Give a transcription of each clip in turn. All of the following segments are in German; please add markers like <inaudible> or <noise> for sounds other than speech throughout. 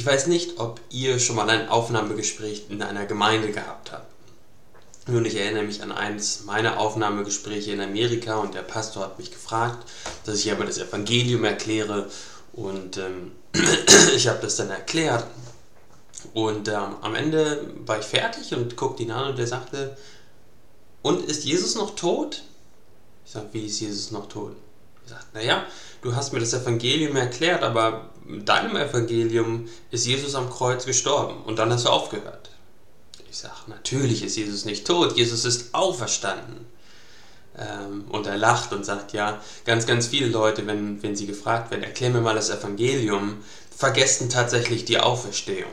Ich weiß nicht, ob ihr schon mal ein Aufnahmegespräch in einer Gemeinde gehabt habt. Nun, ich erinnere mich an eines meiner Aufnahmegespräche in Amerika und der Pastor hat mich gefragt, dass ich aber das Evangelium erkläre und ähm, <clears throat> ich habe das dann erklärt und ähm, am Ende war ich fertig und guckte ihn an und der sagte, und ist Jesus noch tot? Ich sage, wie ist Jesus noch tot? Sagt, naja, du hast mir das Evangelium erklärt, aber in deinem Evangelium ist Jesus am Kreuz gestorben und dann hast du aufgehört. Ich sage, natürlich ist Jesus nicht tot, Jesus ist auferstanden. Ähm, und er lacht und sagt, ja, ganz, ganz viele Leute, wenn, wenn sie gefragt werden, erklär mir mal das Evangelium, vergessen tatsächlich die Auferstehung.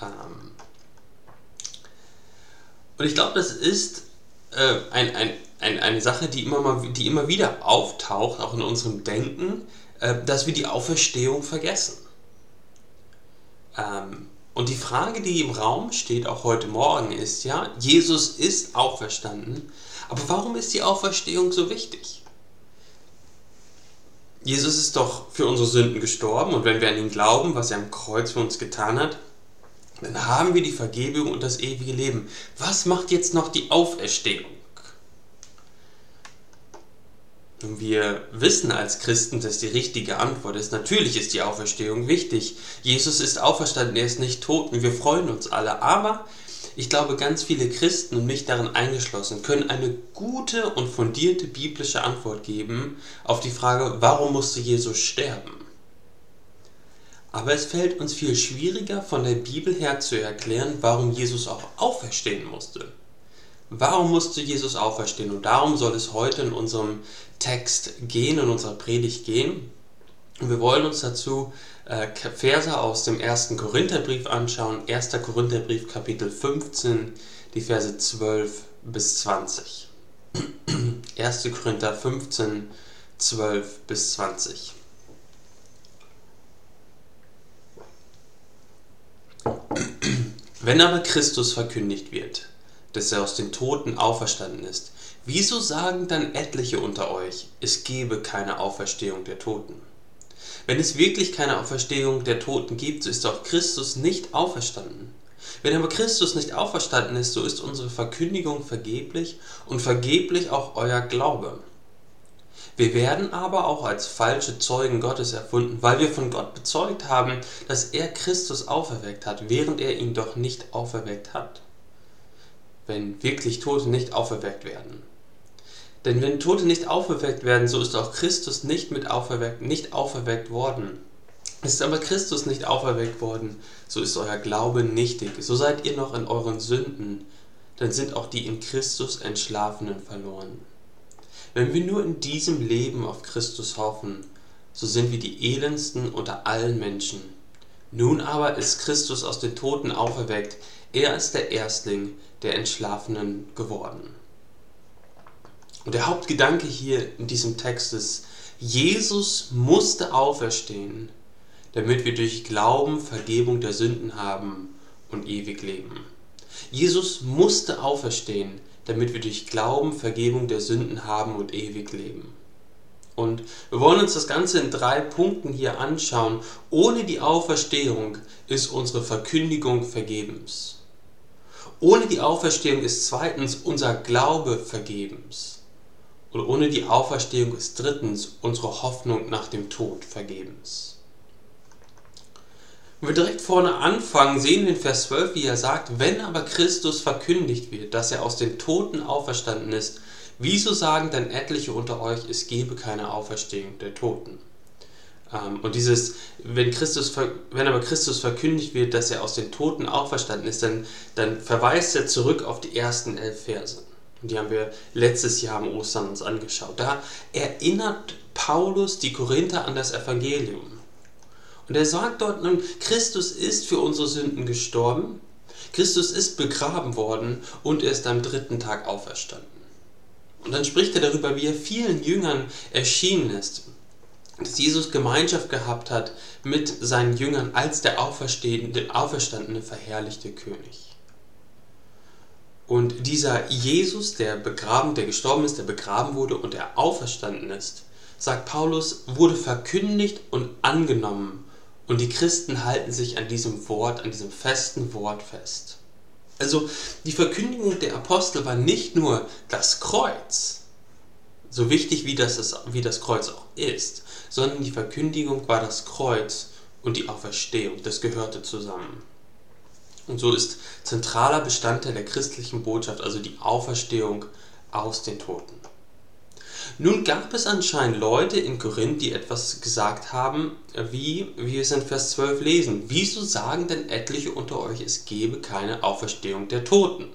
Ähm, und ich glaube, das ist äh, ein, ein, ein, eine Sache, die immer, mal, die immer wieder auftaucht, auch in unserem Denken, äh, dass wir die Auferstehung vergessen. Ähm, und die Frage, die im Raum steht, auch heute Morgen, ist ja, Jesus ist auferstanden, aber warum ist die Auferstehung so wichtig? Jesus ist doch für unsere Sünden gestorben und wenn wir an ihn glauben, was er am Kreuz für uns getan hat, dann haben wir die Vergebung und das ewige Leben. Was macht jetzt noch die Auferstehung? Und wir wissen als Christen, dass die richtige Antwort ist, natürlich ist die Auferstehung wichtig. Jesus ist auferstanden, er ist nicht tot und wir freuen uns alle. Aber ich glaube, ganz viele Christen und mich darin eingeschlossen können eine gute und fundierte biblische Antwort geben auf die Frage, warum musste Jesus sterben? Aber es fällt uns viel schwieriger von der Bibel her zu erklären, warum Jesus auch auferstehen musste. Warum musste Jesus auferstehen? Und darum soll es heute in unserem Text gehen, in unserer Predigt gehen. Und wir wollen uns dazu äh, Verse aus dem ersten Korintherbrief anschauen. 1. Korintherbrief Kapitel 15, die Verse 12 bis 20. 1. <clears throat> Korinther 15, 12 bis 20. <clears throat> Wenn aber Christus verkündigt wird, dass er aus den Toten auferstanden ist, wieso sagen dann etliche unter euch, es gebe keine Auferstehung der Toten? Wenn es wirklich keine Auferstehung der Toten gibt, so ist auch Christus nicht auferstanden. Wenn aber Christus nicht auferstanden ist, so ist unsere Verkündigung vergeblich und vergeblich auch euer Glaube. Wir werden aber auch als falsche Zeugen Gottes erfunden, weil wir von Gott bezeugt haben, dass er Christus auferweckt hat, während er ihn doch nicht auferweckt hat. Wenn wirklich Tote nicht auferweckt werden. Denn wenn Tote nicht auferweckt werden, so ist auch Christus nicht mit auferweckt, nicht auferweckt worden. Ist aber Christus nicht auferweckt worden, so ist euer Glaube nichtig. So seid ihr noch in euren Sünden, dann sind auch die in Christus Entschlafenen verloren. Wenn wir nur in diesem Leben auf Christus hoffen, so sind wir die elendsten unter allen Menschen. Nun aber ist Christus aus den Toten auferweckt, er ist der Erstling der Entschlafenen geworden. Und der Hauptgedanke hier in diesem Text ist, Jesus musste auferstehen, damit wir durch Glauben Vergebung der Sünden haben und ewig leben. Jesus musste auferstehen, damit wir durch Glauben Vergebung der Sünden haben und ewig leben. Und wir wollen uns das Ganze in drei Punkten hier anschauen. Ohne die Auferstehung ist unsere Verkündigung vergebens. Ohne die Auferstehung ist zweitens unser Glaube vergebens. Und ohne die Auferstehung ist drittens unsere Hoffnung nach dem Tod vergebens. Wenn wir direkt vorne anfangen, sehen wir in Vers 12, wie er sagt, wenn aber Christus verkündigt wird, dass er aus den Toten auferstanden ist, wieso sagen denn etliche unter euch, es gebe keine Auferstehung der Toten? Ähm, und dieses, wenn, Christus, wenn aber Christus verkündigt wird, dass er aus den Toten auferstanden ist, dann, dann verweist er zurück auf die ersten elf Verse. Und die haben wir letztes Jahr am Ostern uns angeschaut. Da erinnert Paulus die Korinther an das Evangelium. Und er sagt dort nun, Christus ist für unsere Sünden gestorben, Christus ist begraben worden und er ist am dritten Tag auferstanden. Und dann spricht er darüber, wie er vielen Jüngern erschienen ist, dass Jesus Gemeinschaft gehabt hat mit seinen Jüngern als der auferstandene, verherrlichte König. Und dieser Jesus, der begraben, der gestorben ist, der begraben wurde und der auferstanden ist, sagt Paulus, wurde verkündigt und angenommen Und die Christen halten sich an diesem Wort, an diesem festen Wort fest. Also die Verkündigung der Apostel war nicht nur das Kreuz, so wichtig wie das, wie das Kreuz auch ist, sondern die Verkündigung war das Kreuz und die Auferstehung. Das gehörte zusammen. Und so ist zentraler Bestandteil der christlichen Botschaft also die Auferstehung aus den Toten. Nun gab es anscheinend Leute in Korinth, die etwas gesagt haben, wie, wir es in Vers 12 lesen. Wieso sagen denn etliche unter euch, es gebe keine Auferstehung der Toten?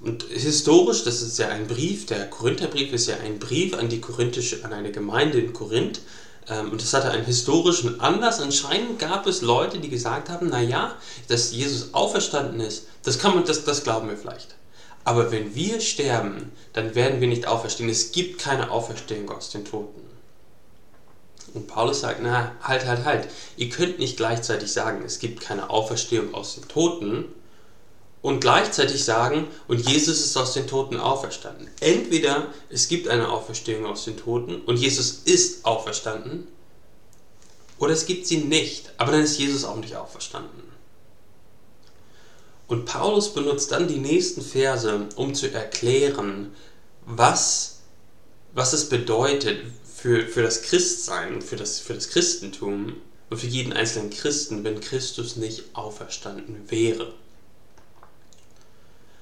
Und historisch, das ist ja ein Brief, der Korintherbrief ist ja ein Brief an die korinthische, an eine Gemeinde in Korinth. Ähm, und das hatte einen historischen Anlass. Anscheinend gab es Leute, die gesagt haben, naja, dass Jesus auferstanden ist, das kann man, das, das glauben wir vielleicht. Aber wenn wir sterben, dann werden wir nicht auferstehen. Es gibt keine Auferstehung aus den Toten. Und Paulus sagt, na, halt, halt, halt. Ihr könnt nicht gleichzeitig sagen, es gibt keine Auferstehung aus den Toten und gleichzeitig sagen, und Jesus ist aus den Toten auferstanden. Entweder es gibt eine Auferstehung aus den Toten und Jesus ist auferstanden, oder es gibt sie nicht, aber dann ist Jesus auch nicht auferstanden. Und Paulus benutzt dann die nächsten Verse, um zu erklären, was, was es bedeutet für, für das Christsein, für das, für das Christentum und für jeden einzelnen Christen, wenn Christus nicht auferstanden wäre.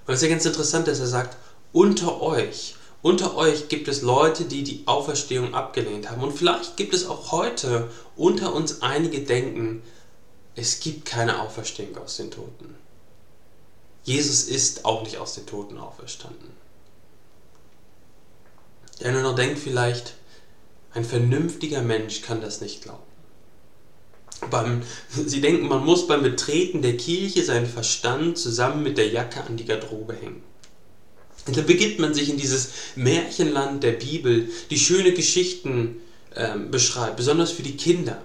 Ist ja ganz interessant, dass er sagt, unter euch, unter euch gibt es Leute, die die Auferstehung abgelehnt haben. Und vielleicht gibt es auch heute unter uns einige denken, es gibt keine Auferstehung aus den Toten. Jesus ist auch nicht aus den Toten auferstanden. Der nur noch denkt vielleicht, ein vernünftiger Mensch kann das nicht glauben. Beim, Sie denken, man muss beim Betreten der Kirche seinen Verstand zusammen mit der Jacke an die Garderobe hängen. Und dann begibt man sich in dieses Märchenland der Bibel, die schöne Geschichten äh, beschreibt, besonders für die Kinder.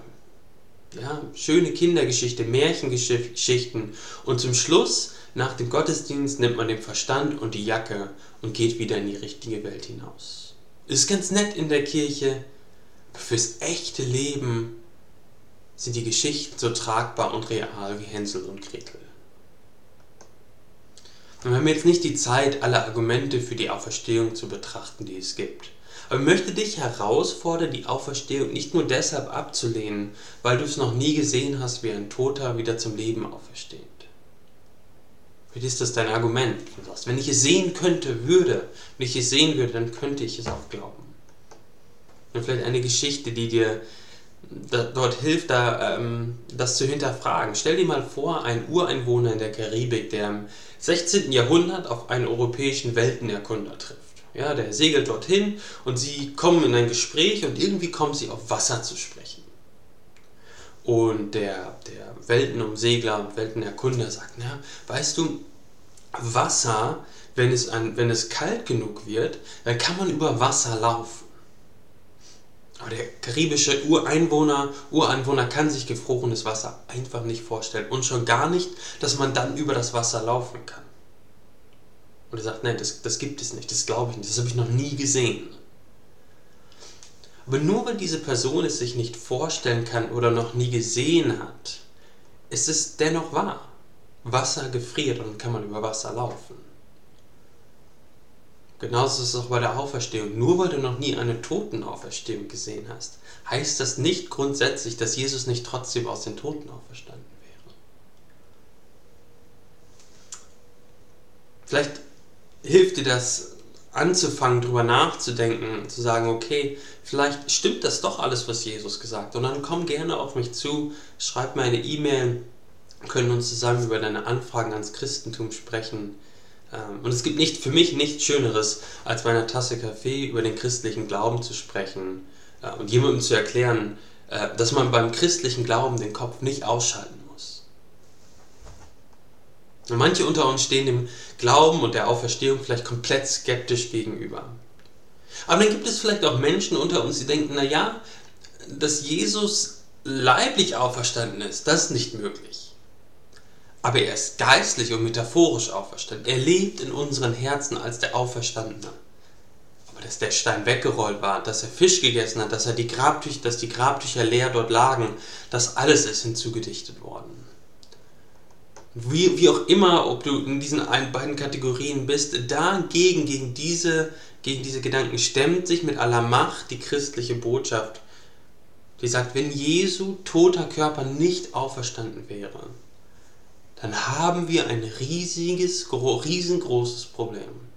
Ja, schöne Kindergeschichte, Märchengeschichten. Und zum Schluss nach dem Gottesdienst nimmt man den Verstand und die Jacke und geht wieder in die richtige Welt hinaus. Ist ganz nett in der Kirche, fürs echte Leben sind die Geschichten so tragbar und real wie Hänsel und Gretel. wir haben jetzt nicht die Zeit, alle Argumente für die Auferstehung zu betrachten, die es gibt. Aber ich möchte dich herausfordern, die Auferstehung nicht nur deshalb abzulehnen, weil du es noch nie gesehen hast, wie ein Toter wieder zum Leben aufersteht. Vielleicht ist das dein Argument. Du sagst, wenn ich es sehen könnte, würde, wenn ich es sehen würde, dann könnte ich es auch glauben. Und vielleicht eine Geschichte, die dir da, dort hilft, da, ähm, das zu hinterfragen. Stell dir mal vor, ein Ureinwohner in der Karibik, der im 16. Jahrhundert auf einen europäischen Weltenerkunder trifft. Ja, der segelt dorthin und sie kommen in ein Gespräch und irgendwie kommen sie auf Wasser zu sprechen. Und der, der Weltenumsegler und Weltenerkunder sagt, na, weißt du, Wasser, wenn es, an, wenn es kalt genug wird, dann kann man über Wasser laufen. Aber der karibische Ureinwohner, Ureinwohner kann sich gefrorenes Wasser einfach nicht vorstellen. Und schon gar nicht, dass man dann über das Wasser laufen kann. Und er sagt, nein, das, das gibt es nicht, das glaube ich nicht, das habe ich noch nie gesehen. Aber nur weil diese Person es sich nicht vorstellen kann oder noch nie gesehen hat, ist es dennoch wahr. Wasser gefriert und kann man über Wasser laufen. Genauso ist es auch bei der Auferstehung. Nur weil du noch nie eine Totenauferstehung gesehen hast, heißt das nicht grundsätzlich, dass Jesus nicht trotzdem aus den Toten auferstanden wäre. Vielleicht hilft dir das anzufangen, darüber nachzudenken, zu sagen, okay, vielleicht stimmt das doch alles, was Jesus gesagt hat. Und dann komm gerne auf mich zu, schreib mir eine E-Mail, können uns zusammen über deine Anfragen ans Christentum sprechen. Ähm, und es gibt nicht, für mich nichts Schöneres, als bei einer Tasse Kaffee über den christlichen Glauben zu sprechen äh, und jemandem zu erklären, äh, dass man beim christlichen Glauben den Kopf nicht ausschalten muss. Und manche unter uns stehen dem Glauben und der Auferstehung vielleicht komplett skeptisch gegenüber. Aber dann gibt es vielleicht auch Menschen unter uns, die denken, naja, dass Jesus leiblich auferstanden ist, das ist nicht möglich. Aber er ist geistlich und metaphorisch auferstanden. Er lebt in unseren Herzen als der Auferstandene. Aber dass der Stein weggerollt war, dass er Fisch gegessen hat, dass er die Grabtücher, dass die Grabtücher leer dort lagen, das alles ist hinzugedichtet worden. Wie, wie auch immer, ob du in diesen beiden Kategorien bist, dagegen, gegen diese, gegen diese Gedanken stemmt sich mit aller Macht die christliche Botschaft, die sagt, wenn Jesu toter Körper nicht auferstanden wäre, dann haben wir ein riesiges, riesengroßes Problem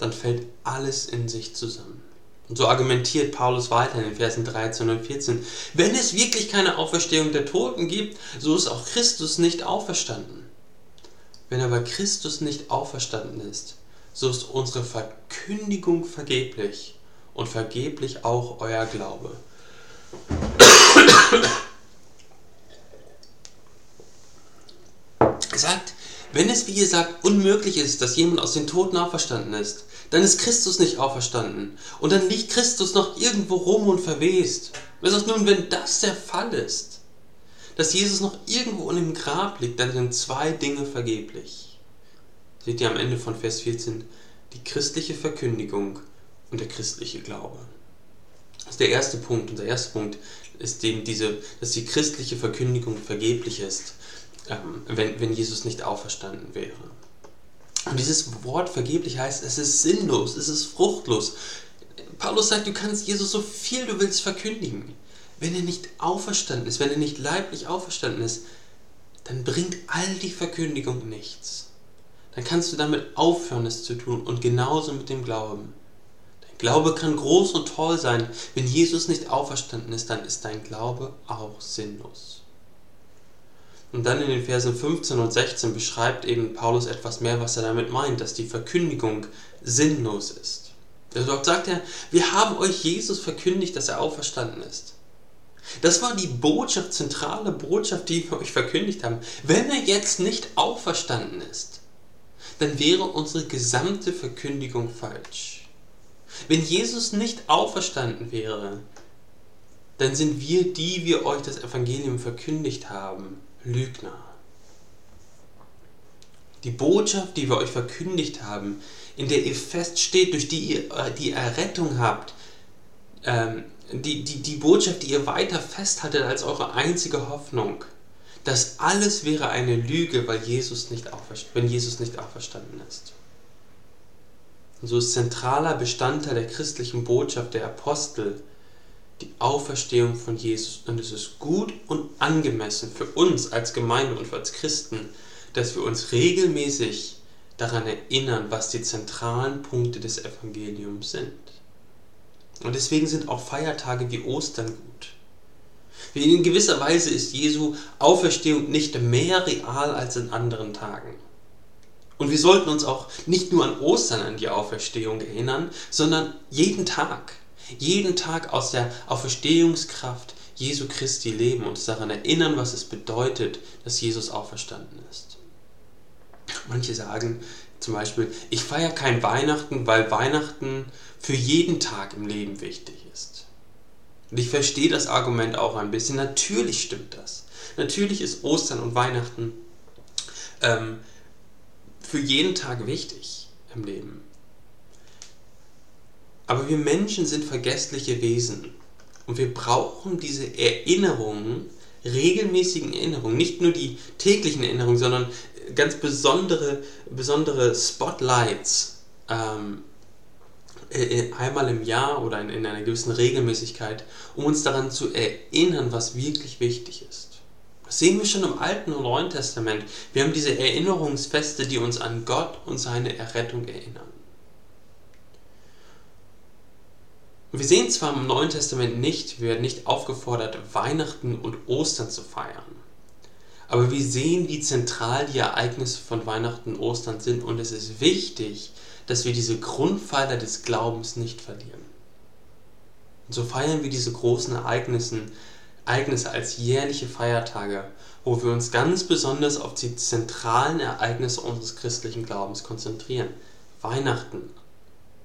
dann fällt alles in sich zusammen. Und so argumentiert Paulus weiter in den Versen 13 und 14. Wenn es wirklich keine Auferstehung der Toten gibt, so ist auch Christus nicht auferstanden. Wenn aber Christus nicht auferstanden ist, so ist unsere Verkündigung vergeblich und vergeblich auch euer Glaube. Er sagt, wenn es, wie ihr sagt, unmöglich ist, dass jemand aus den Toten auferstanden ist, dann ist Christus nicht auferstanden. Und dann liegt Christus noch irgendwo rum und verwest. Was ist nun, wenn das der Fall ist? Dass Jesus noch irgendwo in dem Grab liegt, dann sind zwei Dinge vergeblich. Seht ihr am Ende von Vers 14 die christliche Verkündigung und der christliche Glaube. Das ist der erste Punkt. Und der erste Punkt ist eben diese, dass die christliche Verkündigung vergeblich ist, ähm, wenn, wenn Jesus nicht auferstanden wäre. Und dieses Wort vergeblich heißt, es ist sinnlos, es ist fruchtlos. Paulus sagt, du kannst Jesus so viel du willst verkündigen. Wenn er nicht auferstanden ist, wenn er nicht leiblich auferstanden ist, dann bringt all die Verkündigung nichts. Dann kannst du damit aufhören, es zu tun und genauso mit dem Glauben. Dein Glaube kann groß und toll sein. Wenn Jesus nicht auferstanden ist, dann ist dein Glaube auch sinnlos. Und dann in den Versen 15 und 16 beschreibt eben Paulus etwas mehr, was er damit meint, dass die Verkündigung sinnlos ist. Also dort sagt er, wir haben euch Jesus verkündigt, dass er auferstanden ist. Das war die Botschaft, zentrale Botschaft, die wir euch verkündigt haben. Wenn er jetzt nicht auferstanden ist, dann wäre unsere gesamte Verkündigung falsch. Wenn Jesus nicht auferstanden wäre, dann sind wir, die wir euch das Evangelium verkündigt haben, Lügner. Die Botschaft, die wir euch verkündigt haben, in der ihr feststeht, durch die ihr äh, die Errettung habt, ähm, die, die, die Botschaft, die ihr weiter festhaltet als eure einzige Hoffnung, das alles wäre eine Lüge, weil Jesus nicht wenn Jesus nicht auferstanden ist. Und so ist zentraler Bestandteil der christlichen Botschaft der Apostel die Auferstehung von Jesus. Und es ist gut und angemessen für uns als Gemeinde und als Christen, dass wir uns regelmäßig daran erinnern, was die zentralen Punkte des Evangeliums sind. Und deswegen sind auch Feiertage wie Ostern gut. In gewisser Weise ist Jesu Auferstehung nicht mehr real als in anderen Tagen. Und wir sollten uns auch nicht nur an Ostern an die Auferstehung erinnern, sondern jeden Tag jeden Tag aus der Auferstehungskraft Jesu Christi leben und uns daran erinnern, was es bedeutet, dass Jesus auferstanden ist. Manche sagen zum Beispiel, ich feiere kein Weihnachten, weil Weihnachten für jeden Tag im Leben wichtig ist. Und ich verstehe das Argument auch ein bisschen. Natürlich stimmt das. Natürlich ist Ostern und Weihnachten ähm, für jeden Tag wichtig im Leben. Aber wir Menschen sind vergessliche Wesen und wir brauchen diese Erinnerungen, regelmäßigen Erinnerungen, nicht nur die täglichen Erinnerungen, sondern ganz besondere, besondere Spotlights ähm, äh, einmal im Jahr oder in, in einer gewissen Regelmäßigkeit, um uns daran zu erinnern, was wirklich wichtig ist. Das sehen wir schon im Alten und Neuen Testament. Wir haben diese Erinnerungsfeste, die uns an Gott und seine Errettung erinnern. Wir sehen zwar im Neuen Testament nicht, wir werden nicht aufgefordert, Weihnachten und Ostern zu feiern. Aber wir sehen, wie zentral die Ereignisse von Weihnachten und Ostern sind und es ist wichtig, dass wir diese Grundpfeiler des Glaubens nicht verlieren. Und so feiern wir diese großen Ereignisse, Ereignisse als jährliche Feiertage, wo wir uns ganz besonders auf die zentralen Ereignisse unseres christlichen Glaubens konzentrieren. Weihnachten,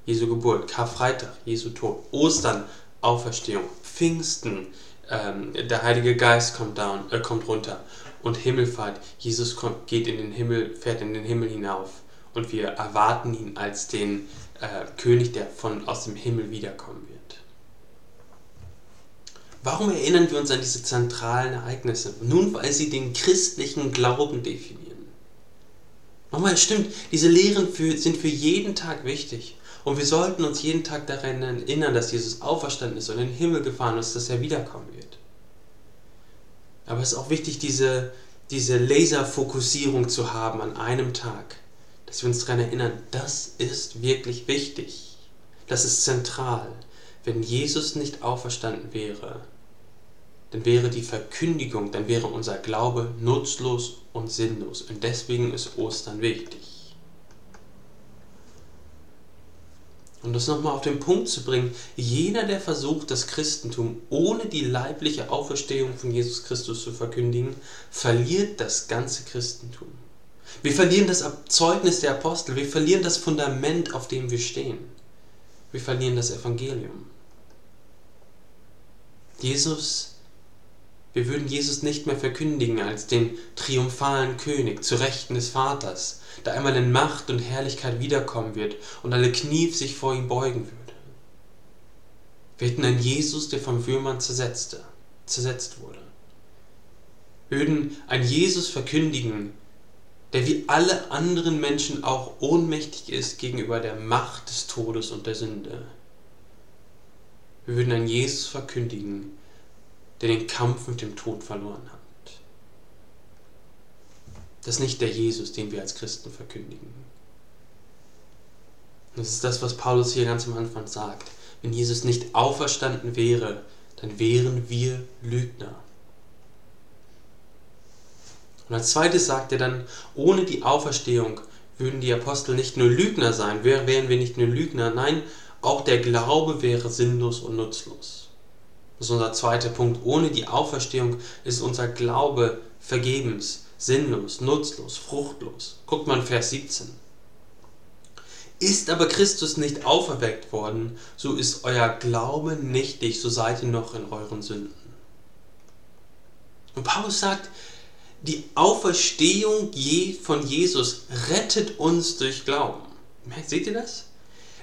Jesu Geburt, Karfreitag, Jesu Tod, Ostern, Auferstehung, Pfingsten, ähm, der Heilige Geist kommt, down, äh, kommt runter und Himmelfahrt, Jesus kommt, geht in den Himmel, fährt in den Himmel hinauf und wir erwarten ihn als den äh, König, der von aus dem Himmel wiederkommen wird. Warum erinnern wir uns an diese zentralen Ereignisse? Nun, weil sie den christlichen Glauben definieren. Nochmal, es stimmt, diese Lehren für, sind für jeden Tag wichtig. Und wir sollten uns jeden Tag daran erinnern, dass Jesus auferstanden ist und in den Himmel gefahren ist, dass er wiederkommen wird. Aber es ist auch wichtig, diese, diese Laserfokussierung zu haben an einem Tag. Dass wir uns daran erinnern, das ist wirklich wichtig. Das ist zentral. Wenn Jesus nicht auferstanden wäre, dann wäre die Verkündigung, dann wäre unser Glaube nutzlos und sinnlos. Und deswegen ist Ostern wichtig. Um das nochmal auf den Punkt zu bringen, jeder, der versucht, das Christentum ohne die leibliche Auferstehung von Jesus Christus zu verkündigen, verliert das ganze Christentum. Wir verlieren das Zeugnis der Apostel, wir verlieren das Fundament, auf dem wir stehen. Wir verlieren das Evangelium. Jesus wir würden Jesus nicht mehr verkündigen als den triumphalen König zu Rechten des Vaters, der einmal in Macht und Herrlichkeit wiederkommen wird und alle Knie sich vor ihm beugen würde. Wir hätten einen Jesus, der vom Würmern zersetzte, zersetzt wurde. Wir würden einen Jesus verkündigen, der wie alle anderen Menschen auch ohnmächtig ist gegenüber der Macht des Todes und der Sünde. Wir würden einen Jesus verkündigen, der den Kampf mit dem Tod verloren hat. Das ist nicht der Jesus, den wir als Christen verkündigen. Das ist das, was Paulus hier ganz am Anfang sagt. Wenn Jesus nicht auferstanden wäre, dann wären wir Lügner. Und als zweites sagt er dann, ohne die Auferstehung würden die Apostel nicht nur Lügner sein, wären wir nicht nur Lügner, nein, auch der Glaube wäre sinnlos und nutzlos. Das ist unser zweiter Punkt. Ohne die Auferstehung ist unser Glaube vergebens, sinnlos, nutzlos, fruchtlos. Guckt mal in Vers 17. Ist aber Christus nicht auferweckt worden, so ist euer Glaube nichtig, so seid ihr noch in euren Sünden. Und Paulus sagt, die Auferstehung von Jesus rettet uns durch Glauben. Seht ihr das?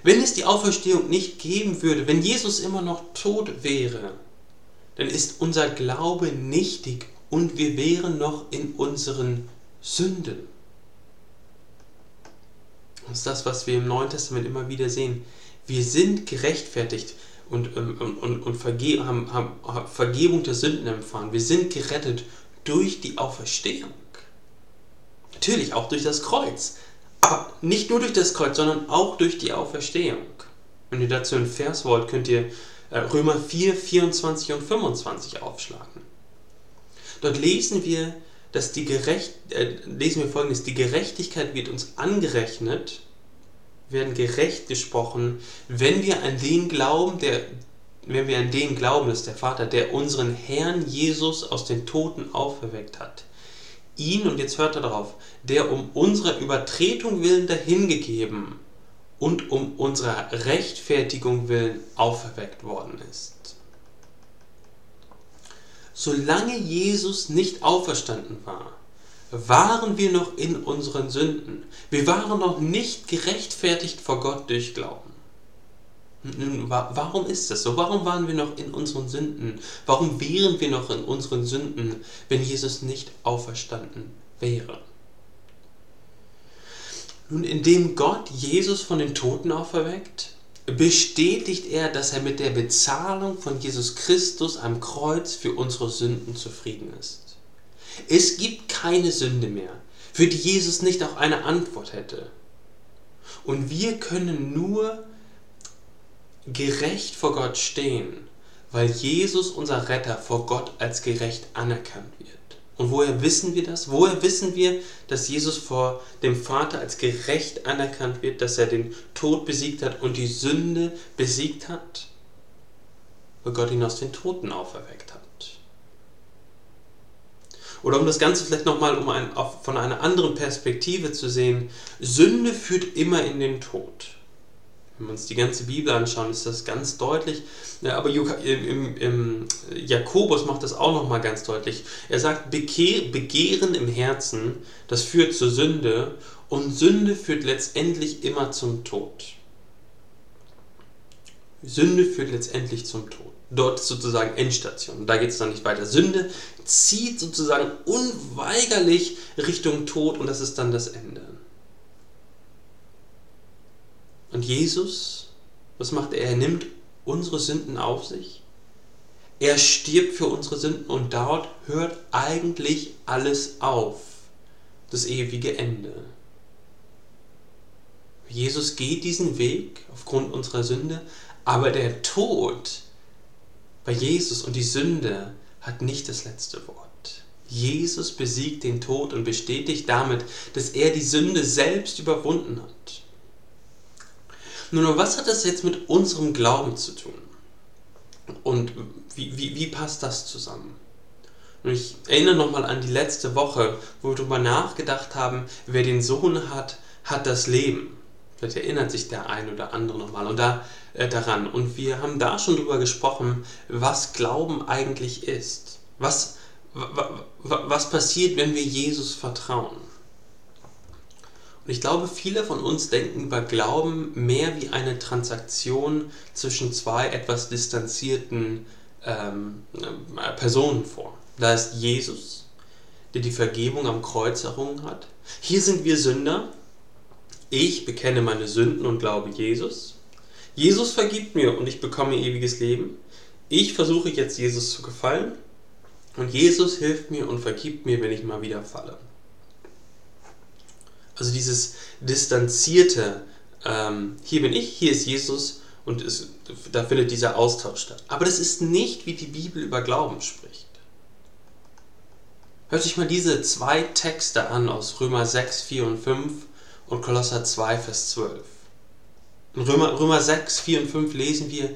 Wenn es die Auferstehung nicht geben würde, wenn Jesus immer noch tot wäre, dann ist unser Glaube nichtig und wir wären noch in unseren Sünden. Das ist das, was wir im Neuen Testament immer wieder sehen. Wir sind gerechtfertigt und, ähm, und, und, und verge haben, haben Vergebung der Sünden empfangen. Wir sind gerettet durch die Auferstehung. Natürlich auch durch das Kreuz. Aber nicht nur durch das Kreuz, sondern auch durch die Auferstehung. Wenn ihr dazu einen Vers wollt, könnt ihr äh, Römer 4, 24 und 25 aufschlagen. Dort lesen wir, dass die Gerecht, äh, lesen wir folgendes, die Gerechtigkeit wird uns angerechnet, werden gerecht gesprochen, wenn wir an den glauben, der, wenn wir an den glauben, dass der Vater, der unseren Herrn Jesus aus den Toten auferweckt hat. Ihn, und jetzt hört er darauf, der um unserer Übertretung willen dahingegeben und um unserer Rechtfertigung willen auferweckt worden ist. Solange Jesus nicht auferstanden war, waren wir noch in unseren Sünden. Wir waren noch nicht gerechtfertigt vor Gott durch Glauben. Warum ist das so? Warum waren wir noch in unseren Sünden? Warum wären wir noch in unseren Sünden, wenn Jesus nicht auferstanden wäre? Nun, indem Gott Jesus von den Toten auferweckt, bestätigt er, dass er mit der Bezahlung von Jesus Christus am Kreuz für unsere Sünden zufrieden ist. Es gibt keine Sünde mehr, für die Jesus nicht auch eine Antwort hätte. Und wir können nur gerecht vor Gott stehen, weil Jesus, unser Retter, vor Gott als gerecht anerkannt wird. Und woher wissen wir das? Woher wissen wir, dass Jesus vor dem Vater als gerecht anerkannt wird, dass er den Tod besiegt hat und die Sünde besiegt hat? Weil Gott ihn aus den Toten auferweckt hat. Oder um das Ganze vielleicht nochmal um ein, von einer anderen Perspektive zu sehen, Sünde führt immer in den Tod. Wenn wir uns die ganze Bibel anschauen, ist das ganz deutlich. Aber im, im Jakobus macht das auch nochmal ganz deutlich. Er sagt, Begehren im Herzen, das führt zur Sünde und Sünde führt letztendlich immer zum Tod. Sünde führt letztendlich zum Tod. Dort ist sozusagen Endstation. Da geht es dann nicht weiter. Sünde zieht sozusagen unweigerlich Richtung Tod und das ist dann das Ende. Und Jesus, was macht er? Er nimmt unsere Sünden auf sich. Er stirbt für unsere Sünden und dort hört eigentlich alles auf. Das ewige Ende. Jesus geht diesen Weg aufgrund unserer Sünde, aber der Tod bei Jesus und die Sünde hat nicht das letzte Wort. Jesus besiegt den Tod und bestätigt damit, dass er die Sünde selbst überwunden hat. Nun, was hat das jetzt mit unserem Glauben zu tun? Und wie, wie, wie passt das zusammen? Und ich erinnere nochmal an die letzte Woche, wo wir darüber nachgedacht haben, wer den Sohn hat, hat das Leben. Vielleicht erinnert sich der ein oder andere nochmal und da, äh, daran. Und wir haben da schon darüber gesprochen, was Glauben eigentlich ist. Was, was passiert, wenn wir Jesus vertrauen? Ich glaube, viele von uns denken über Glauben mehr wie eine Transaktion zwischen zwei etwas distanzierten ähm, äh, Personen vor. Da ist Jesus, der die Vergebung am Kreuz errungen hat. Hier sind wir Sünder. Ich bekenne meine Sünden und glaube Jesus. Jesus vergibt mir und ich bekomme ewiges Leben. Ich versuche jetzt Jesus zu gefallen und Jesus hilft mir und vergibt mir, wenn ich mal wieder falle. Also dieses distanzierte, ähm, hier bin ich, hier ist Jesus und es, da findet dieser Austausch statt. Aber das ist nicht, wie die Bibel über Glauben spricht. Hört sich mal diese zwei Texte an aus Römer 6, 4 und 5 und Kolosser 2, Vers 12. In Römer, Römer 6, 4 und 5 lesen wir,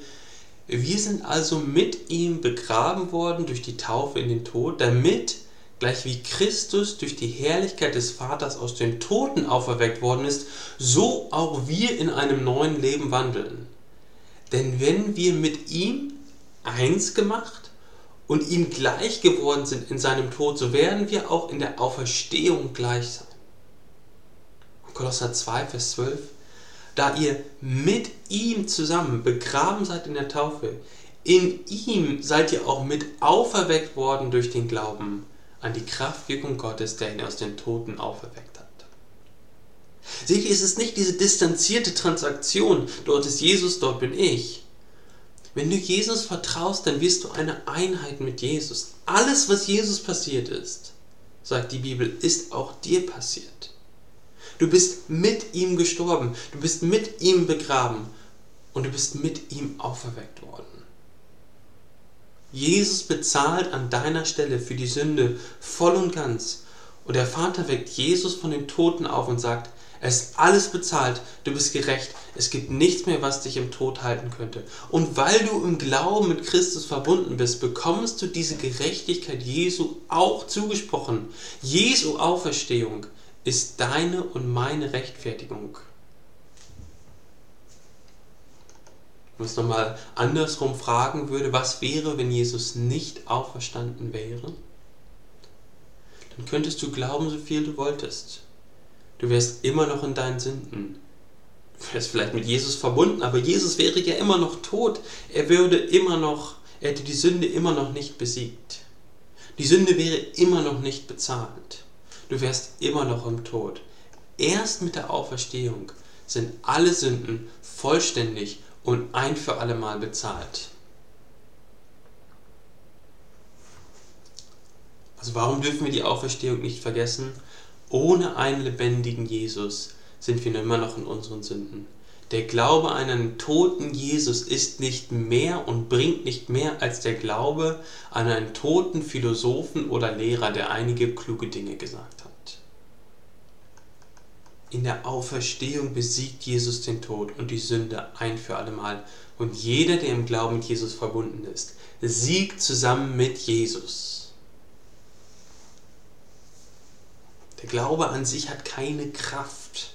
wir sind also mit ihm begraben worden durch die Taufe in den Tod, damit gleich wie Christus durch die Herrlichkeit des Vaters aus den Toten auferweckt worden ist, so auch wir in einem neuen Leben wandeln. Denn wenn wir mit ihm eins gemacht und ihm gleich geworden sind in seinem Tod, so werden wir auch in der Auferstehung gleich sein. Kolosser 2, Vers 12. Da ihr mit ihm zusammen begraben seid in der Taufe, in ihm seid ihr auch mit auferweckt worden durch den Glauben an die Kraftwirkung Gottes, der ihn aus den Toten auferweckt hat. Seht ihr, es ist nicht diese distanzierte Transaktion, dort ist Jesus, dort bin ich. Wenn du Jesus vertraust, dann wirst du eine Einheit mit Jesus. Alles, was Jesus passiert ist, sagt die Bibel, ist auch dir passiert. Du bist mit ihm gestorben, du bist mit ihm begraben und du bist mit ihm auferweckt worden. Jesus bezahlt an deiner Stelle für die Sünde voll und ganz. Und der Vater weckt Jesus von den Toten auf und sagt, es ist alles bezahlt, du bist gerecht, es gibt nichts mehr, was dich im Tod halten könnte. Und weil du im Glauben mit Christus verbunden bist, bekommst du diese Gerechtigkeit Jesu auch zugesprochen. Jesu Auferstehung ist deine und meine Rechtfertigung. Wenn man es nochmal andersrum fragen würde, was wäre, wenn Jesus nicht auferstanden wäre? Dann könntest du glauben, so viel du wolltest. Du wärst immer noch in deinen Sünden. Du wärst vielleicht mit Jesus verbunden, aber Jesus wäre ja immer noch tot. Er würde immer noch, er hätte die Sünde immer noch nicht besiegt. Die Sünde wäre immer noch nicht bezahlt. Du wärst immer noch im Tod. Erst mit der Auferstehung sind alle Sünden vollständig und ein für alle Mal bezahlt. Also warum dürfen wir die Auferstehung nicht vergessen? Ohne einen lebendigen Jesus sind wir immer noch in unseren Sünden. Der Glaube an einen toten Jesus ist nicht mehr und bringt nicht mehr als der Glaube an einen toten Philosophen oder Lehrer, der einige kluge Dinge gesagt hat. In der Auferstehung besiegt Jesus den Tod und die Sünde ein für allemal. Und jeder, der im Glauben mit Jesus verbunden ist, siegt zusammen mit Jesus. Der Glaube an sich hat keine Kraft.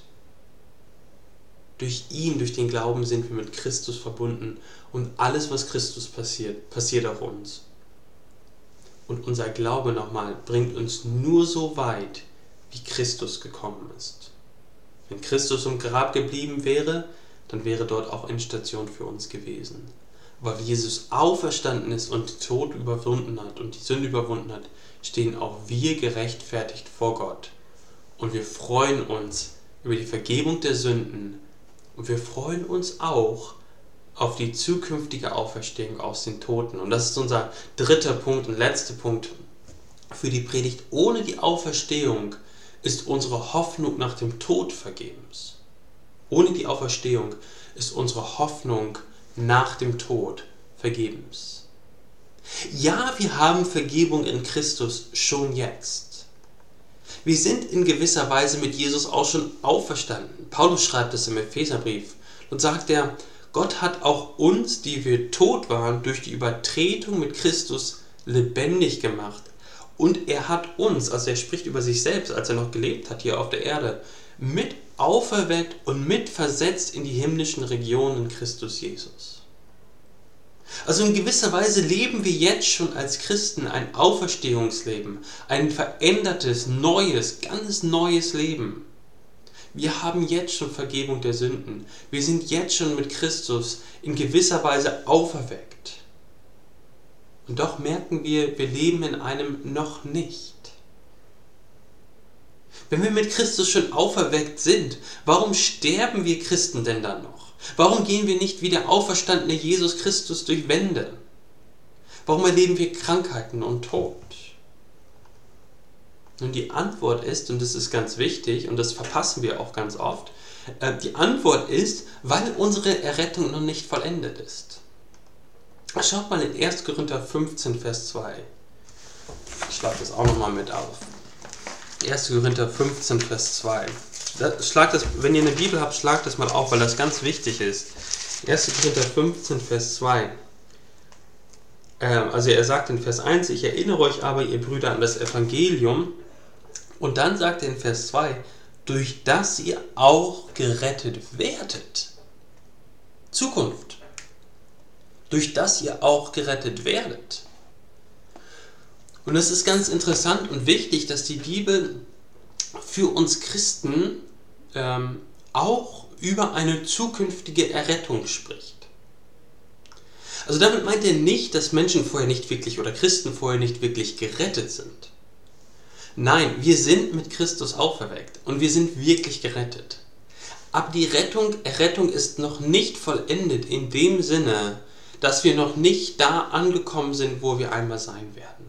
Durch ihn, durch den Glauben sind wir mit Christus verbunden und alles, was Christus passiert, passiert auch uns. Und unser Glaube nochmal bringt uns nur so weit, wie Christus gekommen ist. Wenn Christus im Grab geblieben wäre, dann wäre dort auch Endstation für uns gewesen. Weil Jesus auferstanden ist und den Tod überwunden hat und die Sünde überwunden hat, stehen auch wir gerechtfertigt vor Gott. Und wir freuen uns über die Vergebung der Sünden. Und wir freuen uns auch auf die zukünftige Auferstehung aus den Toten. Und das ist unser dritter Punkt und letzter Punkt für die Predigt. Ohne die Auferstehung ist unsere Hoffnung nach dem Tod vergebens. Ohne die Auferstehung ist unsere Hoffnung nach dem Tod vergebens. Ja, wir haben Vergebung in Christus schon jetzt. Wir sind in gewisser Weise mit Jesus auch schon auferstanden. Paulus schreibt es im Epheserbrief und sagt er, Gott hat auch uns, die wir tot waren, durch die Übertretung mit Christus lebendig gemacht. Und er hat uns, also er spricht über sich selbst, als er noch gelebt hat hier auf der Erde, mit auferweckt und mit versetzt in die himmlischen Regionen Christus Jesus. Also in gewisser Weise leben wir jetzt schon als Christen ein Auferstehungsleben, ein verändertes, neues, ganz neues Leben. Wir haben jetzt schon Vergebung der Sünden. Wir sind jetzt schon mit Christus in gewisser Weise auferweckt. Und doch merken wir, wir leben in einem noch nicht. Wenn wir mit Christus schon auferweckt sind, warum sterben wir Christen denn dann noch? Warum gehen wir nicht wie der auferstandene Jesus Christus durch Wände? Warum erleben wir Krankheiten und Tod? Und die Antwort ist, und das ist ganz wichtig, und das verpassen wir auch ganz oft, äh, die Antwort ist, weil unsere Errettung noch nicht vollendet ist. Schaut mal in 1. Korinther 15, Vers 2. Ich schlage das auch nochmal mit auf. 1. Korinther 15, Vers 2. Das, schlag das, wenn ihr eine Bibel habt, schlagt das mal auf, weil das ganz wichtig ist. 1. Korinther 15, Vers 2. Ähm, also er sagt in Vers 1, ich erinnere euch aber, ihr Brüder, an das Evangelium, und dann sagt er in Vers 2, durch das ihr auch gerettet werdet. Zukunft. Durch das ihr auch gerettet werdet. Und es ist ganz interessant und wichtig, dass die Bibel für uns Christen ähm, auch über eine zukünftige Errettung spricht. Also damit meint er nicht, dass Menschen vorher nicht wirklich oder Christen vorher nicht wirklich gerettet sind. Nein, wir sind mit Christus auferweckt und wir sind wirklich gerettet. Aber die Rettung, Errettung ist noch nicht vollendet in dem Sinne, dass wir noch nicht da angekommen sind, wo wir einmal sein werden.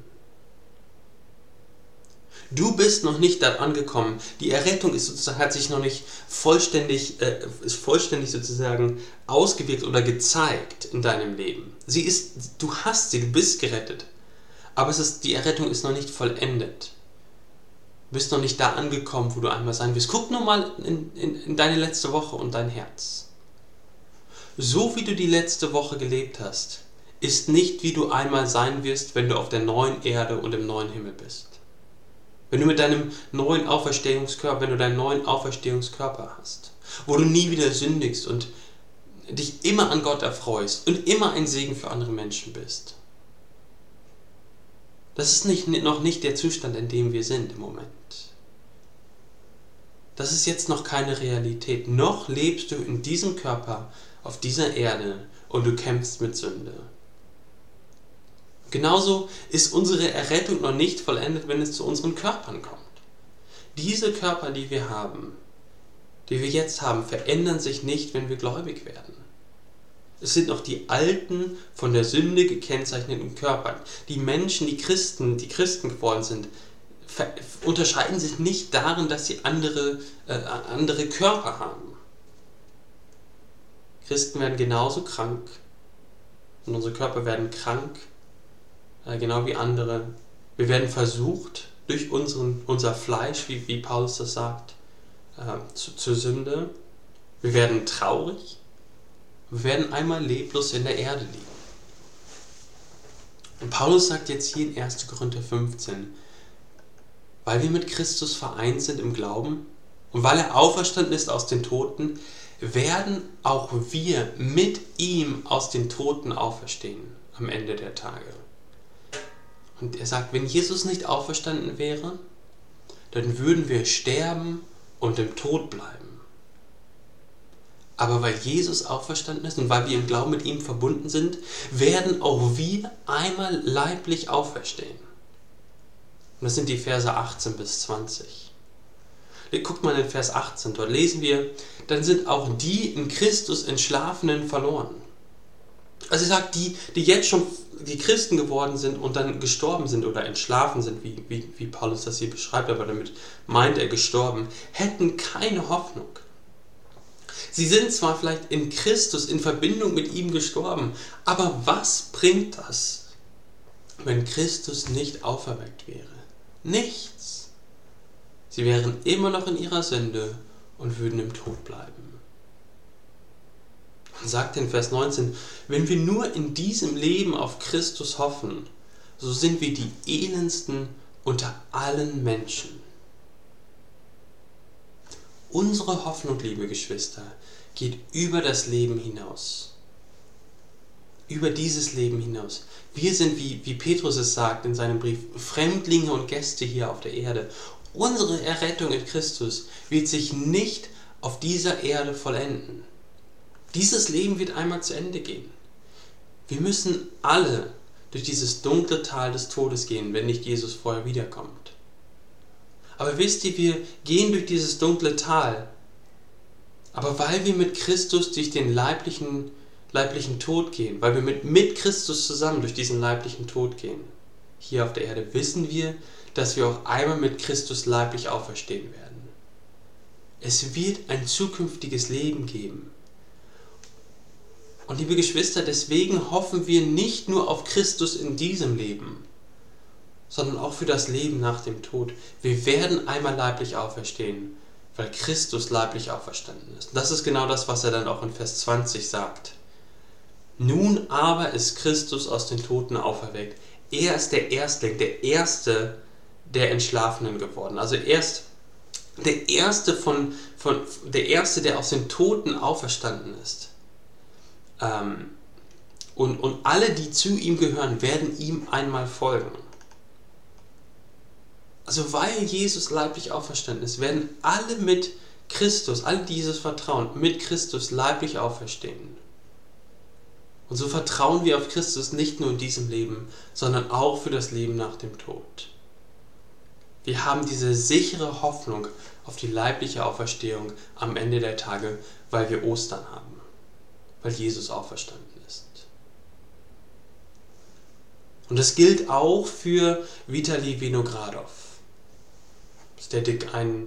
Du bist noch nicht da angekommen. Die Errettung ist sozusagen, hat sich noch nicht vollständig, äh, ist vollständig sozusagen ausgewirkt oder gezeigt in deinem Leben. Sie ist, du hast sie, du bist gerettet. Aber es ist, die Errettung ist noch nicht vollendet bist noch nicht da angekommen, wo du einmal sein wirst. Guck nur mal in, in, in deine letzte Woche und dein Herz. So wie du die letzte Woche gelebt hast, ist nicht, wie du einmal sein wirst, wenn du auf der neuen Erde und im neuen Himmel bist. Wenn du mit deinem neuen Auferstehungskörper, wenn du deinen neuen Auferstehungskörper hast, wo du nie wieder sündigst und dich immer an Gott erfreust und immer ein Segen für andere Menschen bist. Das ist nicht, noch nicht der Zustand, in dem wir sind im Moment. Das ist jetzt noch keine Realität. Noch lebst du in diesem Körper, auf dieser Erde und du kämpfst mit Sünde. Genauso ist unsere Errettung noch nicht vollendet, wenn es zu unseren Körpern kommt. Diese Körper, die wir haben, die wir jetzt haben, verändern sich nicht, wenn wir gläubig werden. Es sind noch die alten, von der Sünde gekennzeichneten Körper. Die Menschen, die Christen, die Christen geworden sind, unterscheiden sich nicht darin, dass sie andere, äh, andere Körper haben. Christen werden genauso krank und unsere Körper werden krank, äh, genau wie andere. Wir werden versucht durch unseren, unser Fleisch, wie, wie Paulus das sagt, äh, zu, zur Sünde. Wir werden traurig wir werden einmal leblos in der Erde liegen. Und Paulus sagt jetzt hier in 1. Korinther 15, weil wir mit Christus vereint sind im Glauben und weil er auferstanden ist aus den Toten, werden auch wir mit ihm aus den Toten auferstehen am Ende der Tage. Und er sagt, wenn Jesus nicht auferstanden wäre, dann würden wir sterben und im Tod bleiben. Aber weil Jesus auferstanden ist und weil wir im Glauben mit ihm verbunden sind, werden auch wir einmal leiblich auferstehen. Und das sind die Verse 18 bis 20. Guckt mal in Vers 18, dort lesen wir, dann sind auch die in Christus Entschlafenen verloren. Also er sagt, die, die jetzt schon die Christen geworden sind und dann gestorben sind oder entschlafen sind, wie, wie, wie Paulus das hier beschreibt, aber damit meint er gestorben, hätten keine Hoffnung. Sie sind zwar vielleicht in Christus in Verbindung mit ihm gestorben, aber was bringt das, wenn Christus nicht auferweckt wäre? Nichts. Sie wären immer noch in ihrer Sünde und würden im Tod bleiben. Man sagt in Vers 19, wenn wir nur in diesem Leben auf Christus hoffen, so sind wir die elendsten unter allen Menschen. Unsere Hoffnung, liebe Geschwister, geht über das Leben hinaus. Über dieses Leben hinaus. Wir sind, wie, wie Petrus es sagt in seinem Brief, Fremdlinge und Gäste hier auf der Erde. Unsere Errettung in Christus wird sich nicht auf dieser Erde vollenden. Dieses Leben wird einmal zu Ende gehen. Wir müssen alle durch dieses dunkle Tal des Todes gehen, wenn nicht Jesus vorher wiederkommt. Aber wisst ihr, wir gehen durch dieses dunkle Tal, aber weil wir mit Christus durch den leiblichen, leiblichen Tod gehen, weil wir mit, mit Christus zusammen durch diesen leiblichen Tod gehen, hier auf der Erde, wissen wir, dass wir auch einmal mit Christus leiblich auferstehen werden. Es wird ein zukünftiges Leben geben. Und liebe Geschwister, deswegen hoffen wir nicht nur auf Christus in diesem Leben, sondern auch für das Leben nach dem Tod. Wir werden einmal leiblich auferstehen, weil Christus leiblich auferstanden ist. Und das ist genau das, was er dann auch in Vers 20 sagt. Nun aber ist Christus aus den Toten auferweckt. Er ist der Erstling, der Erste der Entschlafenen geworden. Also erst der Erste von, von der Erste, der aus den Toten auferstanden ist. Ähm, und, und alle, die zu ihm gehören, werden ihm einmal folgen. Also weil Jesus leiblich auferstanden ist, werden alle mit Christus, alle die Jesus vertrauen, mit Christus leiblich auferstehen. Und so vertrauen wir auf Christus nicht nur in diesem Leben, sondern auch für das Leben nach dem Tod. Wir haben diese sichere Hoffnung auf die leibliche Auferstehung am Ende der Tage, weil wir Ostern haben weil Jesus auferstanden ist. Und das gilt auch für Vitali Vinogradov.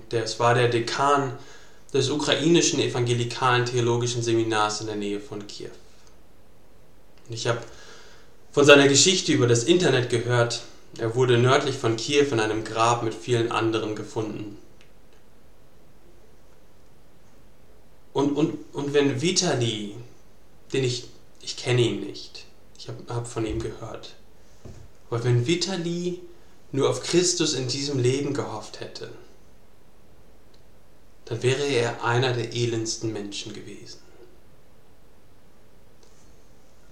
Das war der Dekan des ukrainischen evangelikalen theologischen Seminars in der Nähe von Kiew. Und ich habe von seiner Geschichte über das Internet gehört. Er wurde nördlich von Kiew in einem Grab mit vielen anderen gefunden. Und, und, und wenn Vitali den ich, ich kenne ihn nicht. Ich habe hab von ihm gehört. Aber wenn Vitali nur auf Christus in diesem Leben gehofft hätte, dann wäre er einer der elendsten Menschen gewesen.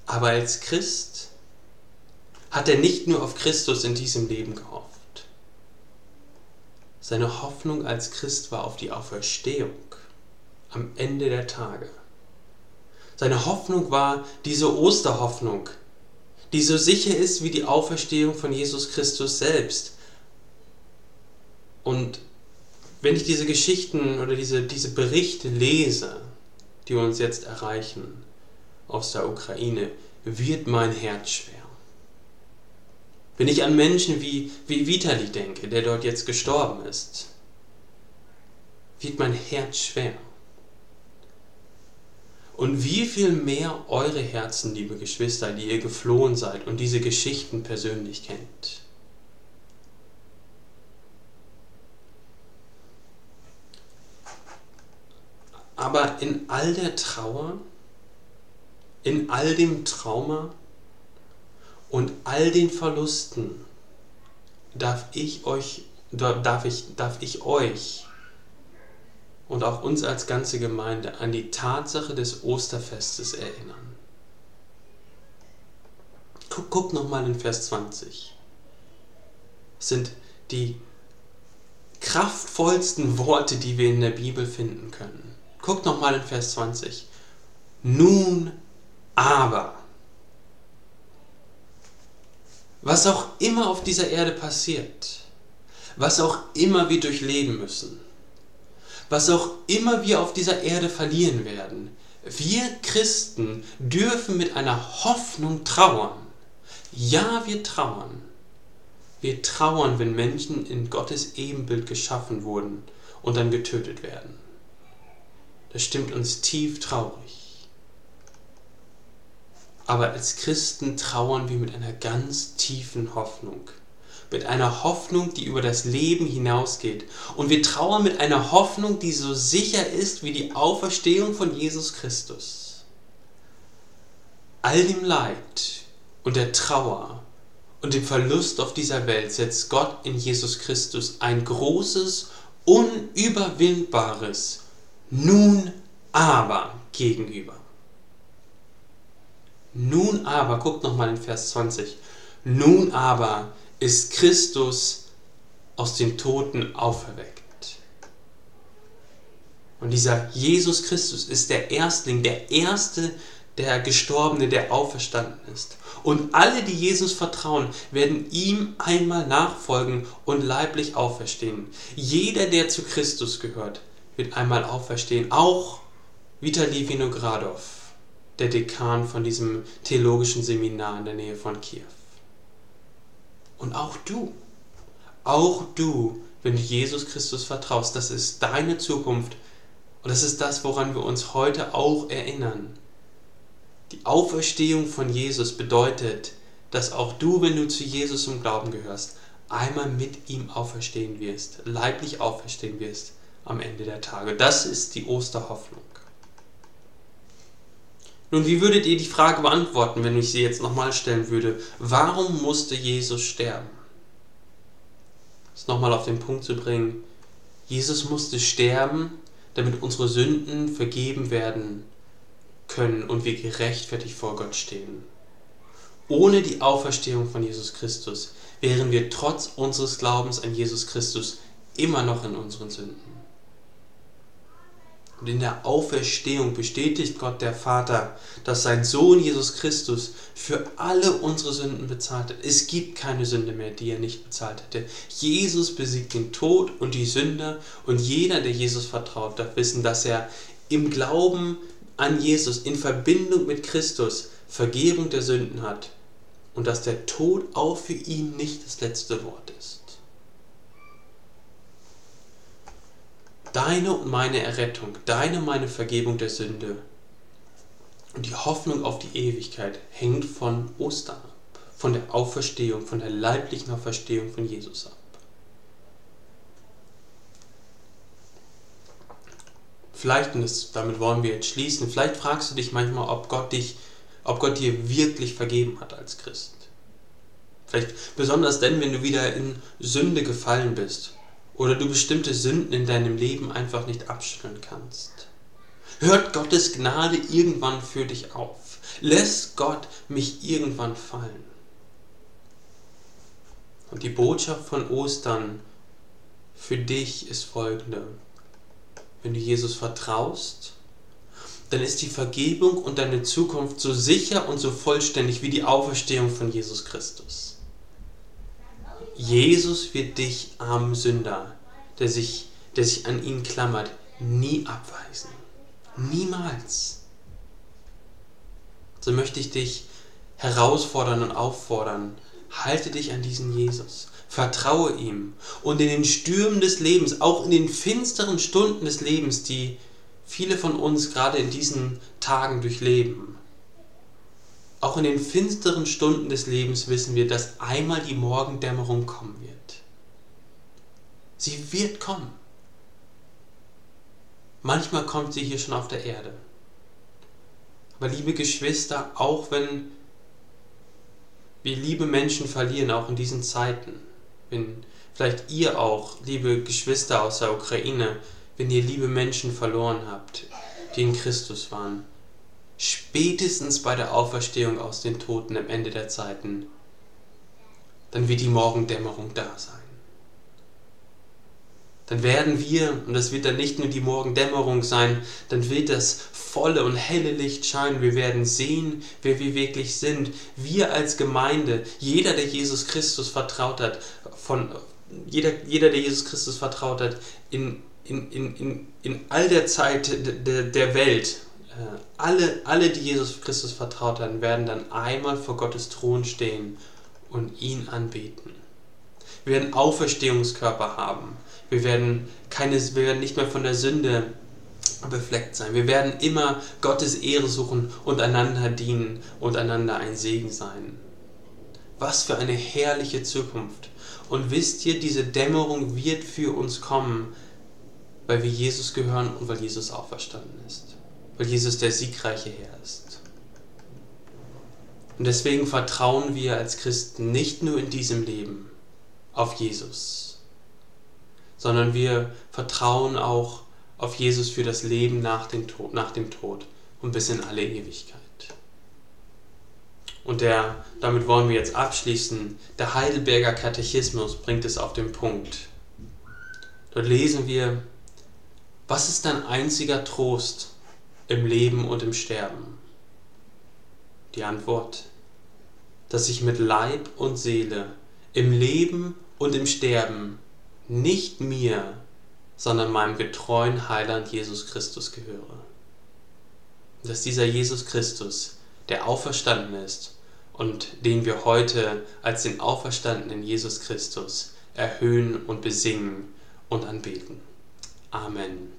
Aber als Christ hat er nicht nur auf Christus in diesem Leben gehofft. Seine Hoffnung als Christ war auf die Auferstehung am Ende der Tage. Seine Hoffnung war diese Osterhoffnung, die so sicher ist wie die Auferstehung von Jesus Christus selbst. Und wenn ich diese Geschichten oder diese, diese Berichte lese, die uns jetzt erreichen aus der Ukraine, wird mein Herz schwer. Wenn ich an Menschen wie, wie Vitali denke, der dort jetzt gestorben ist, wird mein Herz schwer. Und wie viel mehr eure Herzen, liebe Geschwister, die ihr geflohen seid und diese Geschichten persönlich kennt. Aber in all der Trauer, in all dem Trauma und all den Verlusten darf ich euch, darf ich, darf ich euch und auch uns als ganze Gemeinde an die Tatsache des Osterfestes erinnern. Guck, guck nochmal in Vers 20. Das sind die kraftvollsten Worte, die wir in der Bibel finden können. Guck nochmal in Vers 20. Nun aber. Was auch immer auf dieser Erde passiert, was auch immer wir durchleben müssen, was auch immer wir auf dieser Erde verlieren werden, wir Christen dürfen mit einer Hoffnung trauern. Ja, wir trauern. Wir trauern, wenn Menschen in Gottes Ebenbild geschaffen wurden und dann getötet werden. Das stimmt uns tief traurig. Aber als Christen trauern wir mit einer ganz tiefen Hoffnung mit einer Hoffnung, die über das Leben hinausgeht. Und wir trauern mit einer Hoffnung, die so sicher ist wie die Auferstehung von Jesus Christus. All dem Leid und der Trauer und dem Verlust auf dieser Welt setzt Gott in Jesus Christus ein großes, unüberwindbares Nun aber gegenüber. Nun aber, guckt nochmal in Vers 20. Nun aber ist Christus aus den Toten auferweckt. Und dieser Jesus Christus ist der Erstling, der Erste, der Gestorbene, der auferstanden ist. Und alle, die Jesus vertrauen, werden ihm einmal nachfolgen und leiblich auferstehen. Jeder, der zu Christus gehört, wird einmal auferstehen. Auch Vitali Vinogradov, der Dekan von diesem theologischen Seminar in der Nähe von Kiew. Und auch du, auch du, wenn du Jesus Christus vertraust, das ist deine Zukunft und das ist das, woran wir uns heute auch erinnern. Die Auferstehung von Jesus bedeutet, dass auch du, wenn du zu Jesus im Glauben gehörst, einmal mit ihm auferstehen wirst, leiblich auferstehen wirst am Ende der Tage. Das ist die Osterhoffnung. Nun, wie würdet ihr die Frage beantworten, wenn ich sie jetzt nochmal stellen würde? Warum musste Jesus sterben? Das nochmal auf den Punkt zu bringen. Jesus musste sterben, damit unsere Sünden vergeben werden können und wir gerechtfertigt vor Gott stehen. Ohne die Auferstehung von Jesus Christus wären wir trotz unseres Glaubens an Jesus Christus immer noch in unseren Sünden. Und in der Auferstehung bestätigt Gott der Vater, dass sein Sohn Jesus Christus für alle unsere Sünden bezahlt hat. Es gibt keine Sünde mehr, die er nicht bezahlt hätte. Jesus besiegt den Tod und die Sünde und jeder, der Jesus vertraut, darf wissen, dass er im Glauben an Jesus, in Verbindung mit Christus, Vergebung der Sünden hat und dass der Tod auch für ihn nicht das letzte Wort ist. Deine und meine Errettung, deine und meine Vergebung der Sünde und die Hoffnung auf die Ewigkeit hängt von Ostern ab, von der Auferstehung, von der leiblichen Auferstehung von Jesus ab. Vielleicht, und das, damit wollen wir jetzt schließen, vielleicht fragst du dich manchmal, ob Gott dich, ob Gott dir wirklich vergeben hat als Christ. Vielleicht besonders denn, wenn du wieder in Sünde gefallen bist oder du bestimmte Sünden in deinem Leben einfach nicht abschütteln kannst. Hört Gottes Gnade irgendwann für dich auf? Lässt Gott mich irgendwann fallen? Und die Botschaft von Ostern für dich ist folgende. Wenn du Jesus vertraust, dann ist die Vergebung und deine Zukunft so sicher und so vollständig wie die Auferstehung von Jesus Christus. Jesus wird dich, armen Sünder, der sich, der sich an ihn klammert, nie abweisen. Niemals. So möchte ich dich herausfordern und auffordern. Halte dich an diesen Jesus. Vertraue ihm. Und in den Stürmen des Lebens, auch in den finsteren Stunden des Lebens, die viele von uns gerade in diesen Tagen durchleben, auch in den finsteren Stunden des Lebens wissen wir, dass einmal die Morgendämmerung kommen wird. Sie wird kommen. Manchmal kommt sie hier schon auf der Erde. Aber liebe Geschwister, auch wenn wir liebe Menschen verlieren, auch in diesen Zeiten, wenn vielleicht ihr auch, liebe Geschwister aus der Ukraine, wenn ihr liebe Menschen verloren habt, die in Christus waren, spätestens bei der Auferstehung aus den Toten am Ende der Zeiten, dann wird die Morgendämmerung da sein. dann werden wir, und das wird dann nicht nur die Morgendämmerung sein, dann wird das volle und helle Licht scheinen. Wir werden sehen, wer wir wirklich sind. Wir als Gemeinde, jeder, der Jesus Christus vertraut hat, von, jeder, jeder, der Jesus Christus vertraut hat, in, in, in, in, in all der Zeit der, der Welt, alle, alle, die Jesus Christus vertraut haben, werden dann einmal vor Gottes Thron stehen und ihn anbeten. Wir werden Auferstehungskörper haben. Wir werden, keine, wir werden nicht mehr von der Sünde befleckt sein. Wir werden immer Gottes Ehre suchen und einander dienen und einander ein Segen sein. Was für eine herrliche Zukunft. Und wisst ihr, diese Dämmerung wird für uns kommen, weil wir Jesus gehören und weil Jesus auferstanden ist. Weil Jesus der siegreiche Herr ist. Und deswegen vertrauen wir als Christen nicht nur in diesem Leben auf Jesus, sondern wir vertrauen auch auf Jesus für das Leben nach dem Tod, nach dem Tod und bis in alle Ewigkeit. Und der, damit wollen wir jetzt abschließen. Der Heidelberger Katechismus bringt es auf den Punkt. Dort lesen wir, was ist dein einziger Trost im Leben und im Sterben? Die Antwort, dass ich mit Leib und Seele im Leben und im Sterben nicht mir, sondern meinem getreuen Heiland Jesus Christus gehöre. Dass dieser Jesus Christus, der auferstanden ist und den wir heute als den auferstandenen Jesus Christus erhöhen und besingen und anbeten. Amen.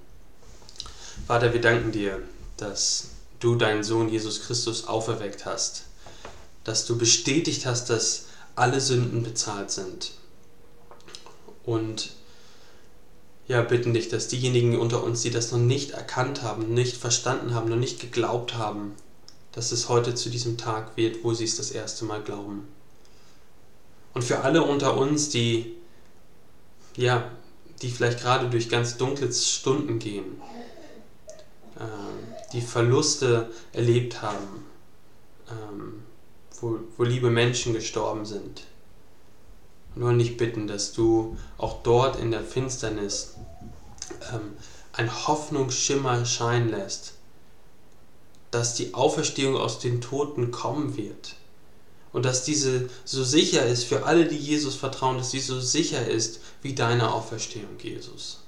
Vater, wir danken dir, dass du deinen Sohn Jesus Christus auferweckt hast, dass du bestätigt hast, dass alle Sünden bezahlt sind. Und ja, bitten dich, dass diejenigen unter uns, die das noch nicht erkannt haben, nicht verstanden haben, noch nicht geglaubt haben, dass es heute zu diesem Tag wird, wo sie es das erste Mal glauben. Und für alle unter uns, die ja, die vielleicht gerade durch ganz dunkle Stunden gehen, die Verluste erlebt haben, ähm, wo, wo liebe Menschen gestorben sind, nur nicht bitten, dass du auch dort in der Finsternis ähm, ein Hoffnungsschimmer scheinen lässt, dass die Auferstehung aus den Toten kommen wird. Und dass diese so sicher ist für alle, die Jesus vertrauen, dass sie so sicher ist wie deine Auferstehung, Jesus.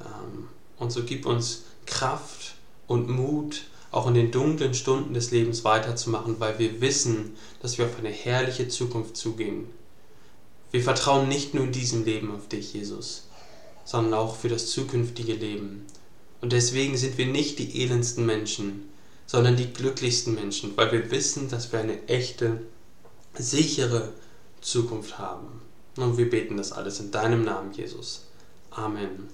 Ähm, und so gib uns Kraft und Mut, auch in den dunklen Stunden des Lebens weiterzumachen, weil wir wissen, dass wir auf eine herrliche Zukunft zugehen wir vertrauen nicht nur in diesem Leben auf dich, Jesus, sondern auch für das zukünftige Leben. Und deswegen sind wir nicht die elendsten Menschen, sondern die glücklichsten Menschen, weil wir wissen, dass wir eine echte, sichere Zukunft haben. Und wir beten das alles in deinem Namen, Jesus. Amen.